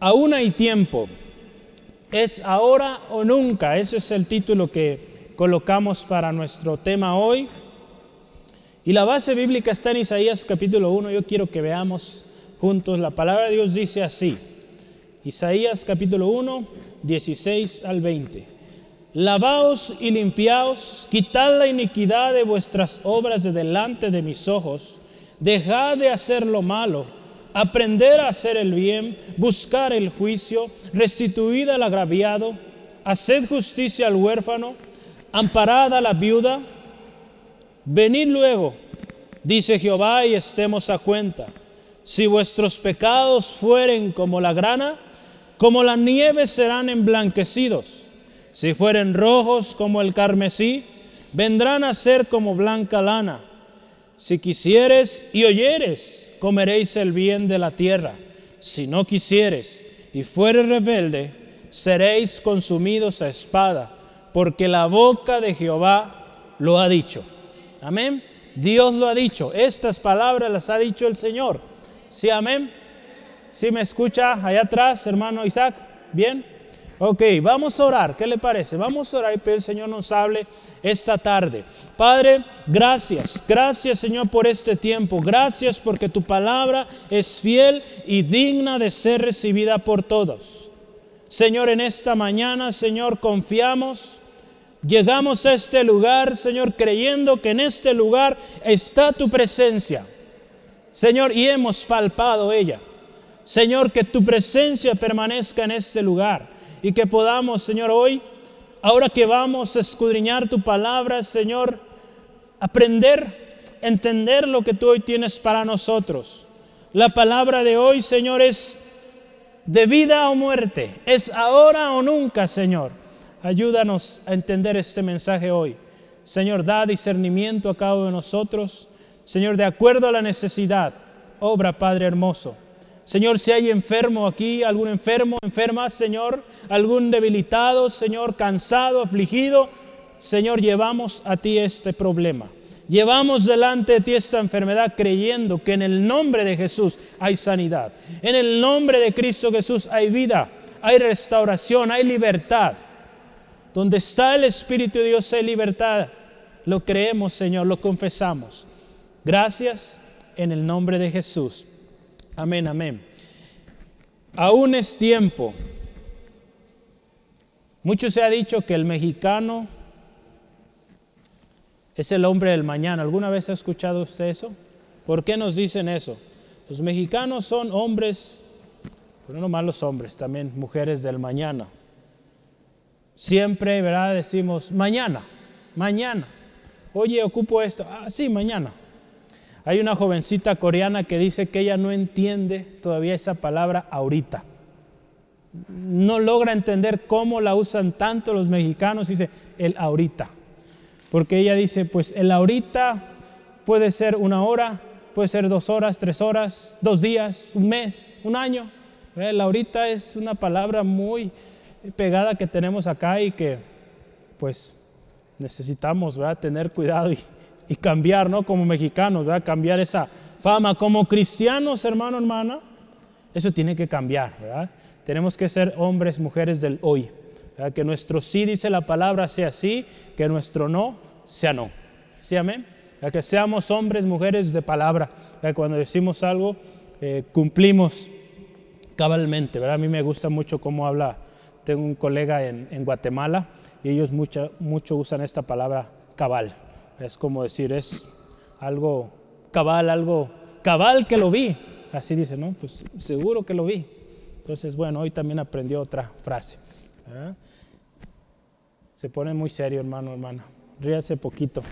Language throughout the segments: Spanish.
Aún hay tiempo. Es ahora o nunca. Ese es el título que colocamos para nuestro tema hoy. Y la base bíblica está en Isaías capítulo 1. Yo quiero que veamos juntos. La palabra de Dios dice así. Isaías capítulo 1, 16 al 20. Lavaos y limpiaos, quitad la iniquidad de vuestras obras de delante de mis ojos, dejad de hacer lo malo aprender a hacer el bien, buscar el juicio, restituir al agraviado, hacer justicia al huérfano, amparad a la viuda. Venid luego, dice Jehová, y estemos a cuenta. Si vuestros pecados fueren como la grana, como la nieve serán emblanquecidos. Si fueren rojos como el carmesí, vendrán a ser como blanca lana. Si quisieres y oyeres, comeréis el bien de la tierra. Si no quisieres y fueres rebelde, seréis consumidos a espada, porque la boca de Jehová lo ha dicho. Amén. Dios lo ha dicho. Estas palabras las ha dicho el Señor. Sí, amén. ¿Sí me escucha allá atrás, hermano Isaac? ¿Bien? Ok, vamos a orar. ¿Qué le parece? Vamos a orar y que el Señor nos hable esta tarde. Padre, gracias, gracias Señor por este tiempo, gracias porque tu palabra es fiel y digna de ser recibida por todos. Señor, en esta mañana, Señor, confiamos. Llegamos a este lugar, Señor, creyendo que en este lugar está tu presencia. Señor, y hemos palpado ella. Señor, que tu presencia permanezca en este lugar y que podamos, Señor, hoy ahora que vamos a escudriñar tu palabra, Señor, aprender, entender lo que tú hoy tienes para nosotros. La palabra de hoy, Señor, es de vida o muerte, es ahora o nunca, Señor. Ayúdanos a entender este mensaje hoy. Señor, da discernimiento a cada uno de nosotros. Señor, de acuerdo a la necesidad, obra, Padre hermoso. Señor, si hay enfermo aquí, algún enfermo, enferma, Señor, algún debilitado, Señor, cansado, afligido, Señor, llevamos a ti este problema. Llevamos delante de ti esta enfermedad creyendo que en el nombre de Jesús hay sanidad. En el nombre de Cristo Jesús hay vida, hay restauración, hay libertad. Donde está el Espíritu de Dios hay libertad. Lo creemos, Señor, lo confesamos. Gracias en el nombre de Jesús. Amén, amén. Aún es tiempo. Mucho se ha dicho que el mexicano es el hombre del mañana. ¿Alguna vez ha escuchado usted eso? ¿Por qué nos dicen eso? Los mexicanos son hombres, pero no más los hombres, también mujeres del mañana. Siempre, ¿verdad? Decimos, mañana, mañana. Oye, ocupo esto. Ah, sí, mañana. Hay una jovencita coreana que dice que ella no entiende todavía esa palabra ahorita. No logra entender cómo la usan tanto los mexicanos, dice el ahorita. Porque ella dice, pues el ahorita puede ser una hora, puede ser dos horas, tres horas, dos días, un mes, un año. El ahorita es una palabra muy pegada que tenemos acá y que pues necesitamos tener cuidado y, y cambiar, ¿no? Como mexicanos, ¿verdad? Cambiar esa fama. Como cristianos, hermano, hermana, eso tiene que cambiar, ¿verdad? Tenemos que ser hombres, mujeres del hoy. Que nuestro sí, dice la palabra, sea sí, que nuestro no sea no. ¿Sí, amén? Que seamos hombres, mujeres de palabra. Que cuando decimos algo, eh, cumplimos cabalmente, ¿verdad? A mí me gusta mucho cómo habla. Tengo un colega en, en Guatemala y ellos mucho, mucho usan esta palabra cabal. Es como decir, es algo cabal, algo cabal que lo vi. Así dice, ¿no? Pues seguro que lo vi. Entonces, bueno, hoy también aprendió otra frase. Se pone muy serio, hermano, hermana. Ríase poquito.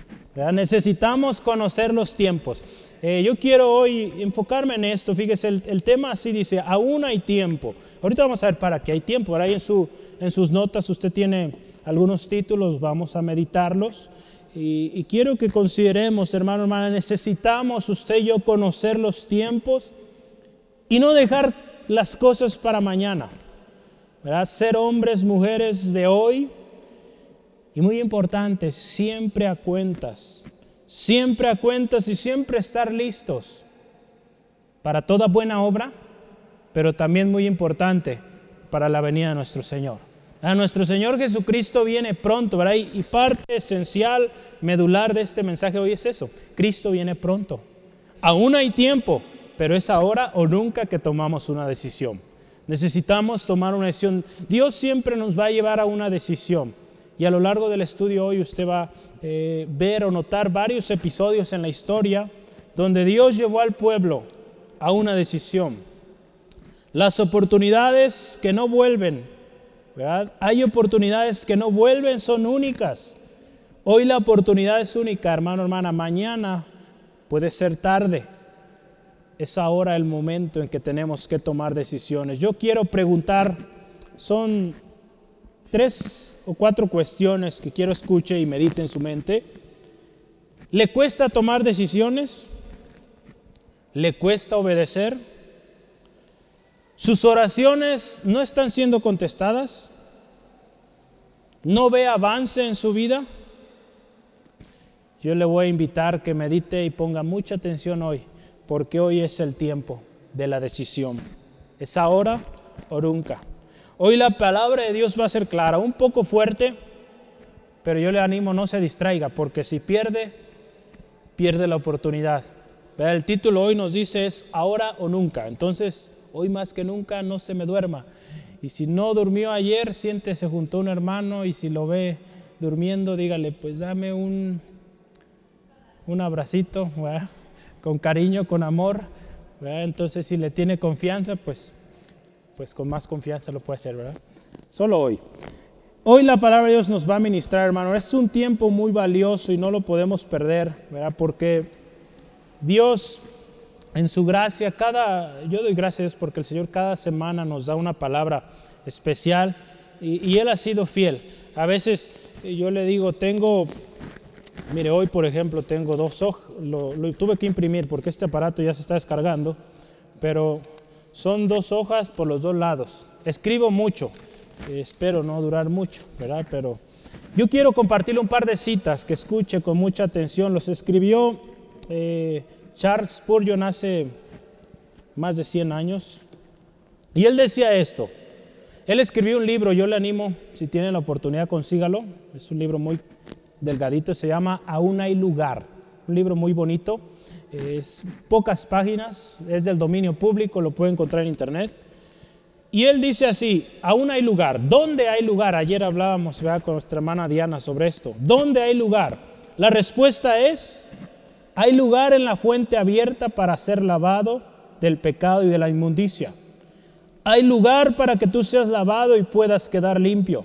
Necesitamos conocer los tiempos. Eh, yo quiero hoy enfocarme en esto. Fíjese, el, tema así dice, aún hay tiempo. Ahorita vamos a ver para qué hay tiempo. Ahora ahí en, su, en sus notas usted tiene algunos títulos, vamos a meditarlos. Y, quiero que consideremos, hermano, hermana, necesitamos usted y yo conocer los tiempos y no dejar las cosas para mañana. ¿verdad? Ser hombres, mujeres de hoy. Y muy importante, siempre a cuentas. Siempre a cuentas y siempre estar listos para toda buena obra pero también muy importante para la venida de nuestro Señor. A nuestro Señor Jesucristo viene pronto, ¿verdad? Y parte esencial, medular de este mensaje hoy es eso. Cristo viene pronto. Aún hay tiempo, pero es ahora o nunca que tomamos una decisión. Necesitamos tomar una decisión. Dios siempre nos va a llevar a una decisión. Y a lo largo del estudio hoy usted va a eh, ver o notar varios episodios en la historia donde Dios llevó al pueblo a una decisión. Las oportunidades que no vuelven, Hay oportunidades que no vuelven, son únicas. Hoy la oportunidad es única, hermano, hermana. Mañana puede ser tarde. Es ahora el momento en que tenemos que tomar decisiones. Yo quiero preguntar, son tres o cuatro cuestiones que quiero escuche y medite en su mente. ¿Le cuesta tomar decisiones? ¿Le cuesta obedecer? ¿Sus oraciones no están siendo contestadas? ¿No ve avance en su vida? Yo le voy a invitar que medite y ponga mucha atención hoy, porque hoy es el tiempo de la decisión. Es ahora o nunca. Hoy la palabra de Dios va a ser clara, un poco fuerte, pero yo le animo no se distraiga, porque si pierde, pierde la oportunidad. El título hoy nos dice es ahora o nunca. Entonces, hoy más que nunca no se me duerma. Y si no durmió ayer, siéntese junto a un hermano y si lo ve durmiendo, dígale, pues dame un, un abracito, con cariño, con amor. Entonces, si le tiene confianza, pues pues con más confianza lo puede hacer, ¿verdad? Solo hoy. Hoy la palabra de Dios nos va a ministrar, hermano. Es un tiempo muy valioso y no lo podemos perder, ¿verdad? Porque Dios, en su gracia, cada, yo doy gracias porque el Señor cada semana nos da una palabra especial y, Él ha sido fiel. A veces yo le digo, tengo, mire, hoy por ejemplo tengo dos hojas, lo tuve que imprimir porque este aparato ya se está descargando, pero son dos hojas por los dos lados. Escribo mucho, espero no durar mucho, ¿verdad? Pero yo quiero compartirle un par de citas que escuche con mucha atención. Los escribió eh, Charles Spurgeon hace más de 100 años. Y él decía esto. Él escribió un libro, yo le animo, si tiene la oportunidad, consígalo. Es un libro muy delgadito, se llama Aún hay lugar. Un libro muy bonito es pocas páginas, es del dominio público, lo puede encontrar en internet. Y él dice así, aún hay lugar. ¿Dónde hay lugar? Ayer hablábamos con nuestra hermana Diana sobre esto. ¿Dónde hay lugar? La respuesta es, hay lugar en la fuente abierta para ser lavado del pecado y de la inmundicia. Hay lugar para que tú seas lavado y puedas quedar limpio.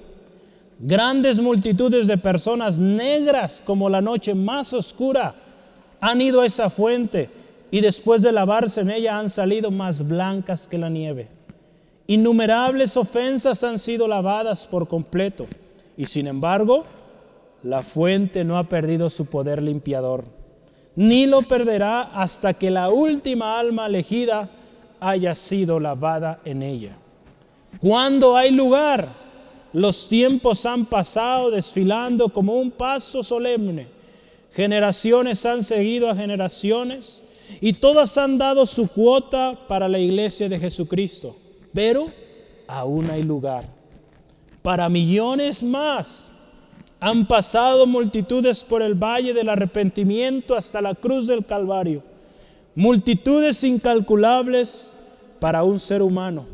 Grandes multitudes de personas negras como la noche más oscura han ido a esa fuente y después de lavarse en ella han salido más blancas que la nieve. Innumerables ofensas han sido lavadas por completo y sin embargo la fuente no ha perdido su poder limpiador, ni lo perderá hasta que la última alma elegida haya sido lavada en ella. Cuando hay lugar, los tiempos han pasado desfilando como un paso solemne Generaciones han seguido a generaciones y todas han dado su cuota para la iglesia de Jesucristo. Pero aún hay lugar. Para millones más han pasado multitudes por el valle del arrepentimiento hasta la cruz del Calvario. Multitudes incalculables para un ser humano.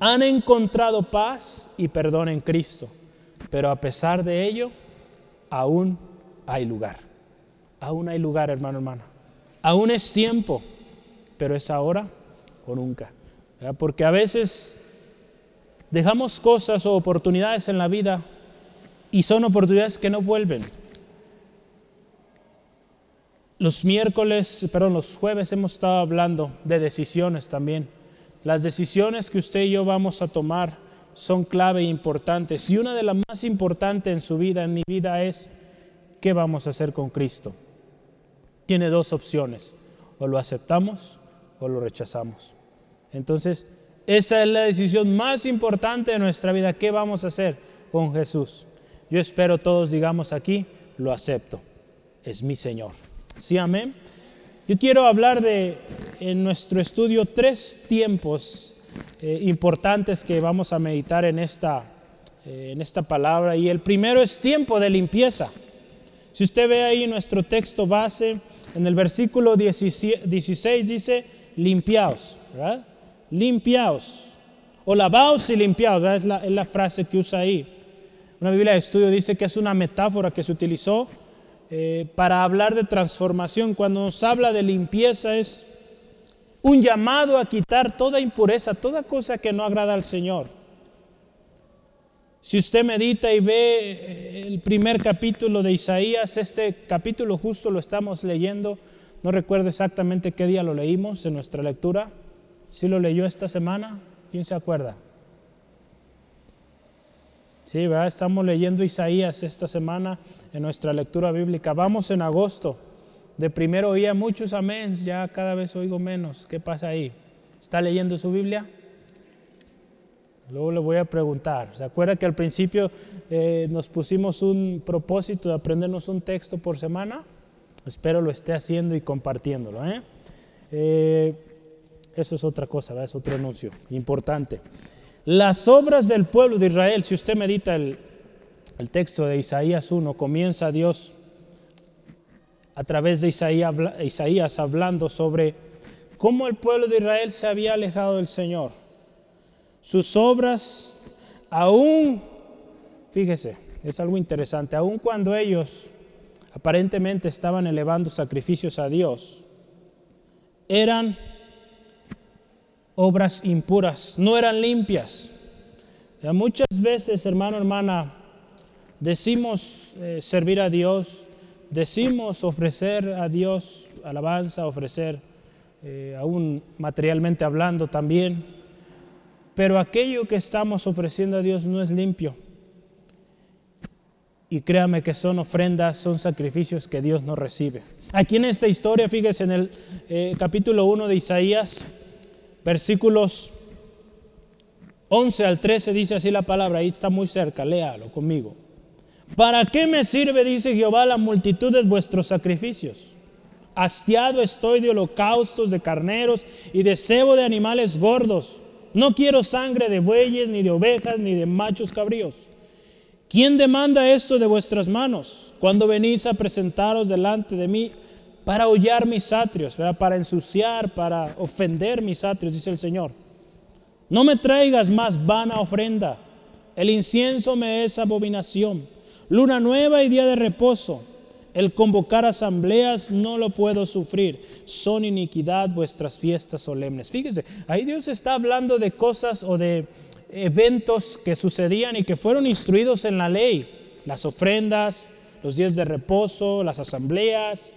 Han encontrado paz y perdón en Cristo. Pero a pesar de ello, aún hay lugar. Aún hay lugar, hermano, hermana. Aún es tiempo, pero es ahora o nunca. Porque a veces dejamos cosas o oportunidades en la vida y son oportunidades que no vuelven. Los miércoles, perdón, los jueves hemos estado hablando de decisiones también. Las decisiones que usted y yo vamos a tomar son clave e importantes. Y una de las más importantes en su vida, en mi vida, es qué vamos a hacer con Cristo tiene dos opciones, o lo aceptamos o lo rechazamos. Entonces, esa es la decisión más importante de nuestra vida. ¿Qué vamos a hacer con Jesús? Yo espero todos digamos aquí, lo acepto. Es mi Señor. ¿Sí, amén? Yo quiero hablar de, en nuestro estudio, tres tiempos eh, importantes que vamos a meditar en esta, eh, en esta palabra. Y el primero es tiempo de limpieza. Si usted ve ahí nuestro texto base, en el versículo 16 dice, limpiaos, ¿verdad? Limpiaos. O lavaos y limpiaos, es la, es la frase que usa ahí. Una Biblia de estudio dice que es una metáfora que se utilizó eh, para hablar de transformación. Cuando nos habla de limpieza es un llamado a quitar toda impureza, toda cosa que no agrada al Señor. Si usted medita y ve eh, el primer capítulo de Isaías, este capítulo justo lo estamos leyendo, no recuerdo exactamente qué día lo leímos en nuestra lectura, si lo leyó esta semana, ¿quién se acuerda? Sí, ¿verdad? estamos leyendo Isaías esta semana en nuestra lectura bíblica. Vamos en agosto. De primero oía muchos amén, ya cada vez oigo menos. ¿Qué pasa ahí? ¿Está leyendo su Biblia? Luego le voy a preguntar. ¿Se acuerda que al principio eh, nos pusimos un propósito de aprendernos un texto por semana? Espero lo esté haciendo y compartiéndolo. ¿eh? Eh, eso es otra cosa, es otro anuncio importante. Las obras del pueblo de Israel, si usted medita el, texto de Isaías 1, comienza Dios a través de Isaías, Isaías hablando sobre cómo el pueblo de Israel se había alejado del Señor. Sus obras, aún, fíjese, es algo interesante, aún cuando ellos aparentemente estaban elevando sacrificios a Dios, eran obras impuras, no eran limpias. muchas veces, hermano, hermana, decimos eh, servir a Dios, decimos ofrecer a Dios alabanza, ofrecer eh, aún materialmente hablando también, pero aquello que estamos ofreciendo a Dios no es limpio. Y créame que son ofrendas, son sacrificios que Dios no recibe. Aquí en esta historia, fíjese en el eh, capítulo 1 de Isaías, versículos 11 al 13 dice así la palabra, ahí está muy cerca, léalo conmigo. ¿Para qué me sirve, dice Jehová, la multitud de vuestros sacrificios? Hastiado estoy de holocaustos, de carneros y de cebo de animales gordos. No quiero sangre de bueyes, ni de ovejas, ni de machos cabríos. ¿Quién demanda esto de vuestras manos cuando venís a presentaros delante de mí para hollar mis atrios, para ensuciar, para ofender mis atrios, dice el Señor. No me traigas más vana ofrenda. El incienso me es abominación. Luna nueva y día de reposo. El convocar asambleas no lo puedo sufrir. Son iniquidad vuestras fiestas solemnes. Fíjese, ahí Dios está hablando de cosas o de eventos que sucedían y que fueron instruidos en la ley. Las ofrendas, los días de reposo, las asambleas,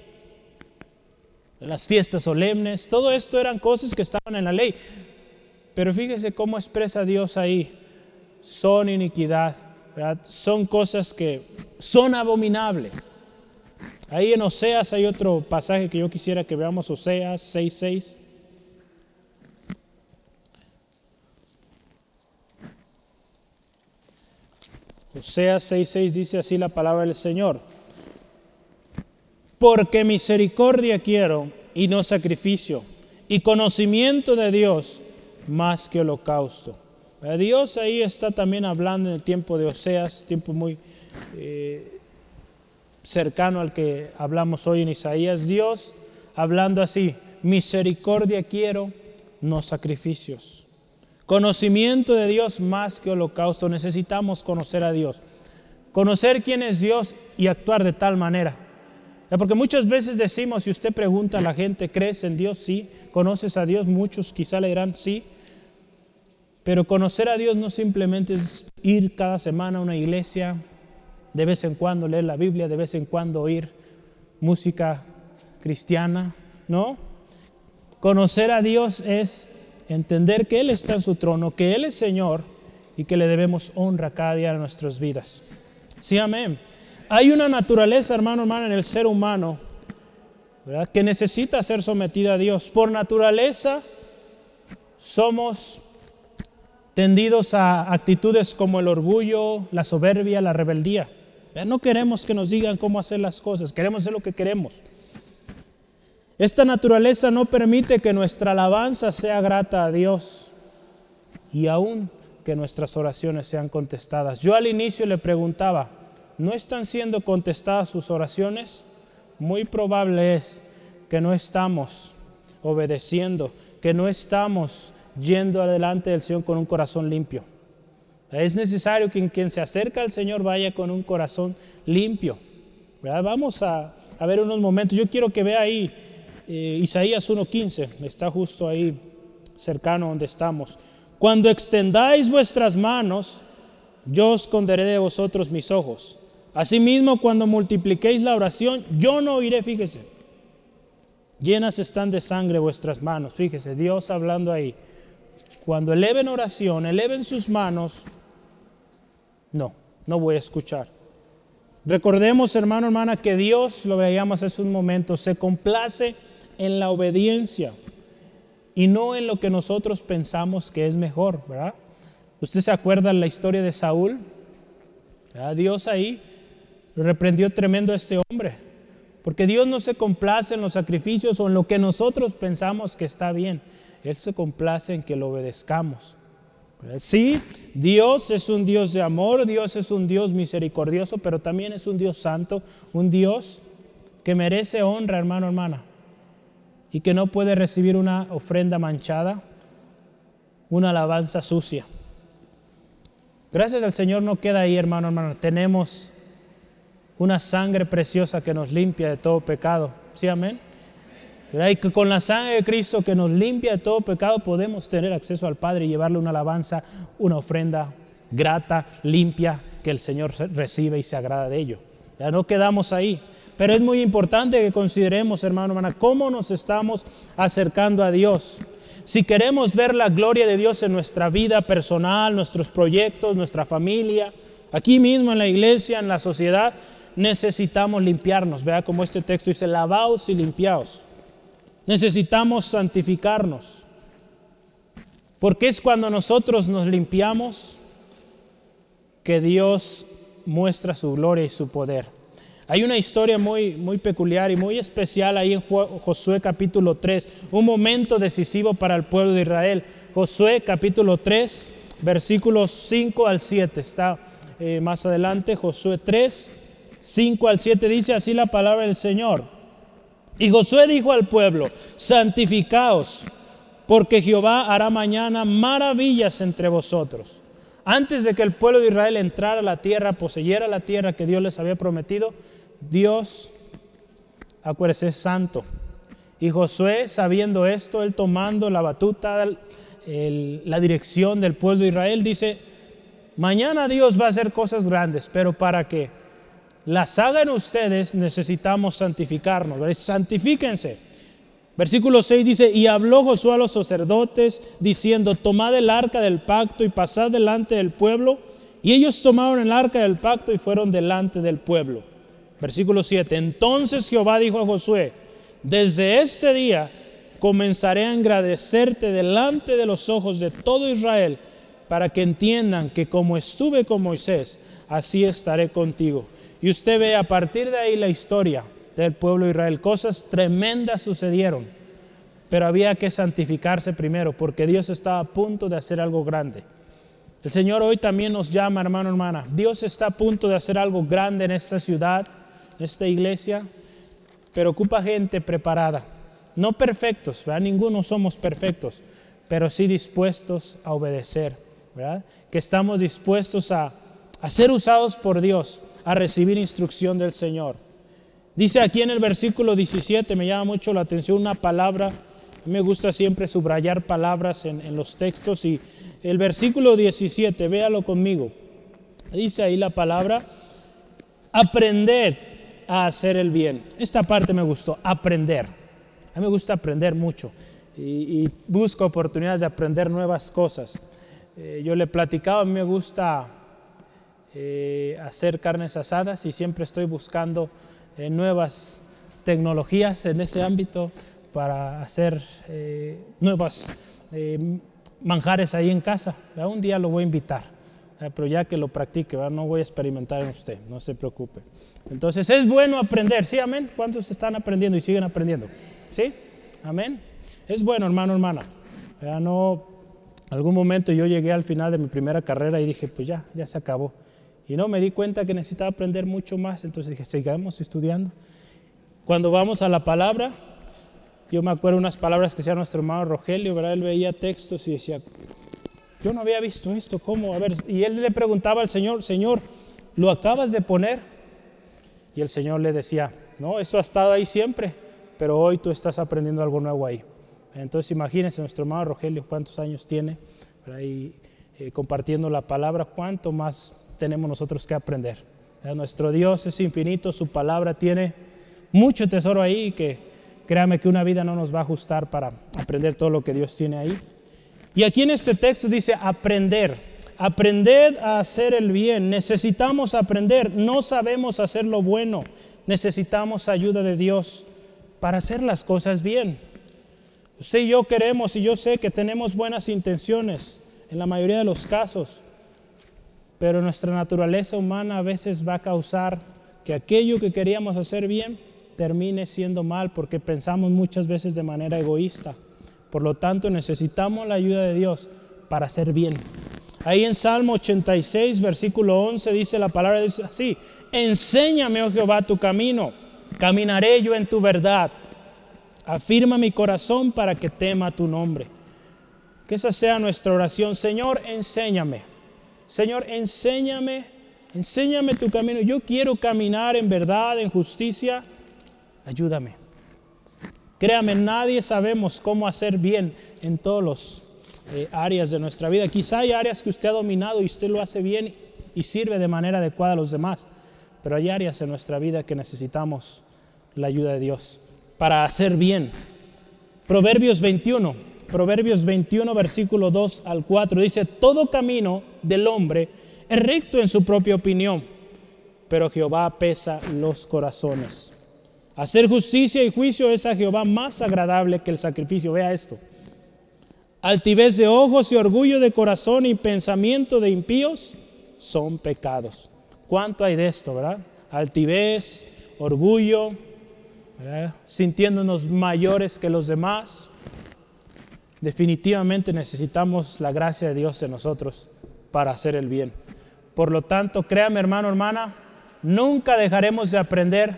las fiestas solemnes, todo esto eran cosas que estaban en la ley. Pero fíjese cómo expresa Dios ahí. Son iniquidad, son cosas que son abominables. Ahí en Oseas hay otro pasaje que yo quisiera que veamos, Oseas 6.6. Oseas 6.6 dice así la palabra del Señor porque misericordia quiero y no sacrificio, y conocimiento de Dios más que holocausto. Dios ahí está también hablando en el tiempo de Oseas, tiempo muy eh, cercano al que hablamos hoy en Isaías. Dios hablando así, misericordia quiero, no sacrificios. Conocimiento de Dios más que holocausto. Necesitamos conocer a Dios. Conocer quién es Dios y actuar de tal manera porque muchas veces decimos, si usted pregunta a la gente, ¿crees en Dios? Sí. ¿Conoces a Dios? Muchos quizá le dirán sí. Pero conocer a Dios no simplemente es ir cada semana a una iglesia, de vez en cuando leer la Biblia, de vez en cuando oír música cristiana, ¿no? Conocer a Dios es entender que Él está en su trono, que Él es Señor y que le debemos honra cada día en nuestras vidas. Sí, amén hay una naturaleza, hermano, hermano, en el ser humano, que necesita ser sometida a Dios. Por naturaleza somos tendidos a actitudes como el orgullo, la soberbia, la rebeldía. No queremos que nos digan cómo hacer las cosas, queremos hacer lo que queremos. Esta naturaleza no permite que nuestra alabanza sea grata a Dios. y aún que nuestras oraciones sean contestadas. Yo al inicio le preguntaba, ¿no están siendo contestadas sus oraciones? Muy probable es que no estamos obedeciendo, que no estamos yendo adelante del Señor con un corazón limpio. Es necesario que quien se acerca al Señor vaya con un corazón limpio. Vamos a, ver unos momentos. Yo quiero que vea ahí eh, Isaías 1.15, está justo ahí cercano donde estamos. Cuando extendáis vuestras manos, yo esconderé de vosotros mis ojos. Asimismo, cuando multipliquéis la oración, yo no oiré, fíjese. Llenas están de sangre vuestras manos, fíjese, Dios hablando ahí. Cuando eleven oración, eleven sus manos, no, no voy a escuchar. Recordemos, hermano, hermana, que Dios, lo veíamos hace un momento, se complace en la obediencia y no en lo que nosotros pensamos que es mejor, ¿verdad? ¿Usted se acuerda la historia de Saúl? Dios ahí reprendió tremendo a este hombre, porque Dios no se complace en los sacrificios o en lo que nosotros pensamos que está bien. Él se complace en que lo obedezcamos. Sí, Dios es un Dios de amor, Dios es un Dios misericordioso, pero también es un Dios santo, un Dios que merece honra, hermano, hermana, y que no puede recibir una ofrenda manchada, una alabanza sucia. Gracias al Señor no queda ahí, hermano, hermano. Tenemos una sangre preciosa que nos limpia de todo pecado. ¿Sí, amén? Y que con la sangre de Cristo que nos limpia de todo pecado podemos tener acceso al Padre y llevarle una alabanza, una ofrenda grata, limpia, que el Señor recibe y se agrada de ello. Ya no quedamos ahí. Pero es muy importante que consideremos, hermano, hermana, cómo nos estamos acercando a Dios. Si queremos ver la gloria de Dios en nuestra vida personal, nuestros proyectos, nuestra familia, aquí mismo en la iglesia, en la sociedad, necesitamos limpiarnos. Vea como este texto dice, lavaos y limpiaos. Necesitamos santificarnos. Porque es cuando nosotros nos limpiamos que Dios muestra su gloria y su poder. Hay una historia muy, muy peculiar y muy especial ahí en Josué capítulo 3, un momento decisivo para el pueblo de Israel. Josué capítulo 3, versículos 5 al 7, está eh, más adelante, Josué 3, 5 al 7 dice así la palabra del Señor. Y Josué dijo al pueblo, santificaos, porque Jehová hará mañana maravillas entre vosotros. Antes de que el pueblo de Israel entrara a la tierra, poseyera la tierra que Dios les había prometido, Dios, acuérdese, es santo. Y Josué, sabiendo esto, él tomando la batuta, la dirección del pueblo de Israel, dice, mañana Dios va a hacer cosas grandes, pero ¿para qué? Las hagan ustedes, necesitamos santificarnos. Santifíquense. Versículo 6 dice, y habló Josué a los sacerdotes, diciendo, tomad el arca del pacto y pasad delante del pueblo. Y ellos tomaron el arca del pacto y fueron delante del pueblo. Versículo 7, entonces Jehová dijo a Josué, desde este día comenzaré a agradecerte delante de los ojos de todo Israel, para que entiendan que como estuve con Moisés, así estaré contigo. Y usted ve a partir de ahí la historia del pueblo de Israel. Cosas tremendas sucedieron, pero había que santificarse primero porque Dios estaba a punto de hacer algo grande. El Señor hoy también nos llama, hermano, hermana. Dios está a punto de hacer algo grande en esta ciudad, en esta iglesia, pero ocupa gente preparada. No perfectos, ¿verdad? Ninguno somos perfectos, pero sí dispuestos a obedecer, ¿verdad? Que estamos dispuestos a, a ser usados por Dios a recibir instrucción del Señor. Dice aquí en el versículo 17, me llama mucho la atención una palabra, me gusta siempre subrayar palabras en, los textos y el versículo 17, véalo conmigo, dice ahí la palabra, aprender a hacer el bien. Esta parte me gustó, aprender. A mí me gusta aprender mucho y, busco oportunidades de aprender nuevas cosas. Eh, yo le platicaba, a mí me gusta eh, hacer carnes asadas y siempre estoy buscando eh, nuevas tecnologías en ese ámbito para hacer eh, nuevas manjares ahí en casa. Un día lo voy a invitar, pero ya que lo practique, no voy a experimentar en usted, no se preocupe. Entonces es bueno aprender, ¿sí? Amén. ¿Cuántos están aprendiendo y siguen aprendiendo? ¿Sí? Amén. Es bueno, hermano, hermana. No, algún momento yo llegué al final de mi primera carrera y dije, pues ya, ya se acabó. Y no, me di cuenta que necesitaba aprender mucho más, entonces dije, sigamos estudiando. Cuando vamos a la palabra, yo me acuerdo unas palabras que decía nuestro hermano Rogelio, ¿verdad? Él veía textos y decía, yo no había visto esto, ¿cómo? A ver, y él le preguntaba al Señor, Señor, ¿lo acabas de poner? Y el Señor le decía, no, esto ha estado ahí siempre, pero hoy tú estás aprendiendo algo nuevo ahí. Entonces imagínense, nuestro hermano Rogelio, cuántos años tiene ahí eh, compartiendo la palabra, cuánto más tenemos nosotros que aprender. Nuestro Dios es infinito, su palabra tiene mucho tesoro ahí que créame que una vida no nos va a ajustar para aprender todo lo que Dios tiene ahí. Y aquí en este texto dice aprender, aprender a hacer el bien. Necesitamos aprender, no sabemos hacer lo bueno, necesitamos ayuda de Dios para hacer las cosas bien. Usted y yo queremos y yo sé que tenemos buenas intenciones en la mayoría de los casos, pero nuestra naturaleza humana a veces va a causar que aquello que queríamos hacer bien termine siendo mal porque pensamos muchas veces de manera egoísta. Por lo tanto, necesitamos la ayuda de Dios para hacer bien. Ahí en Salmo 86, versículo 11, dice la palabra, dice así, enséñame, oh Jehová, tu camino, caminaré yo en tu verdad. Afirma mi corazón para que tema tu nombre. Que esa sea nuestra oración. Señor, enséñame. Señor, enséñame, enséñame tu camino. Yo quiero caminar en verdad, en justicia. Ayúdame. Créame, nadie sabemos cómo hacer bien en todas las eh, áreas de nuestra vida. Quizá hay áreas que usted ha dominado y usted lo hace bien y sirve de manera adecuada a los demás. Pero hay áreas en nuestra vida que necesitamos la ayuda de Dios para hacer bien. Proverbios 21, Proverbios 21, versículo 2 al 4, dice, todo camino del hombre es recto en su propia opinión, pero Jehová pesa los corazones. Hacer justicia y juicio es a Jehová más agradable que el sacrificio. Vea esto. Altivez de ojos y orgullo de corazón y pensamiento de impíos son pecados. ¿Cuánto hay de esto, verdad? Altivez, orgullo, sintiéndonos mayores que los demás. Definitivamente necesitamos la gracia de Dios en nosotros para hacer el bien. Por lo tanto, créame hermano, hermana, nunca dejaremos de aprender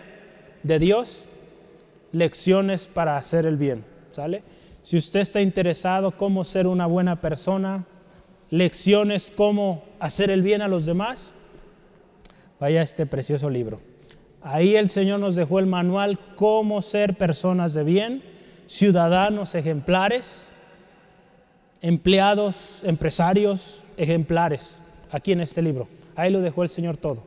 de Dios lecciones para hacer el bien. ¿Sale? Si usted está interesado cómo ser una buena persona, lecciones cómo hacer el bien a los demás, vaya a este precioso libro. Ahí el Señor nos dejó el manual cómo ser personas de bien, ciudadanos ejemplares, empleados, empresarios ejemplares, aquí en este libro. Ahí lo dejó el Señor todo.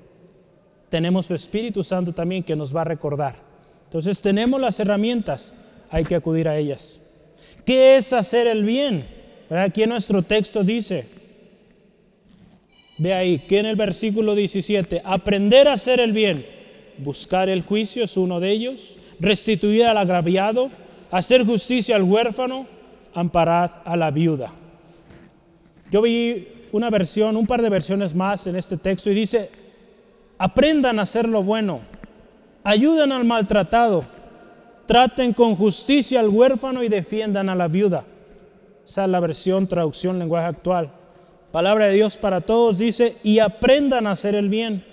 Tenemos su Espíritu Santo también que nos va a recordar. Entonces tenemos las herramientas, hay que acudir a ellas. ¿Qué es hacer el bien? Aquí en nuestro texto dice, ve ahí, que en el versículo 17, aprender a hacer el bien buscar el juicio es uno de ellos, restituir al agraviado, hacer justicia al huérfano, amparar a la viuda. Yo vi una versión, un par de versiones más en este texto y dice, aprendan a hacer lo bueno, ayuden al maltratado, traten con justicia al huérfano y defiendan a la viuda. Esa es la versión, traducción, lenguaje actual. Palabra de Dios para todos dice, y aprendan a hacer el bien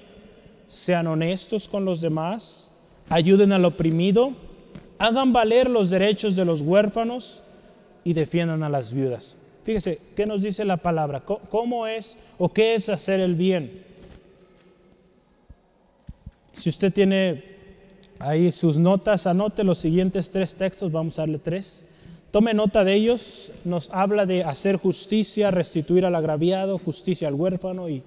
sean honestos con los demás, ayuden al oprimido, hagan valer los derechos de los huérfanos y defiendan a las viudas. Fíjese, ¿qué nos dice la palabra? ¿Cómo es o qué es hacer el bien? Si usted tiene ahí sus notas, anote los siguientes tres textos, vamos a darle tres. Tome nota de ellos, nos habla de hacer justicia, restituir al agraviado, justicia al huérfano y,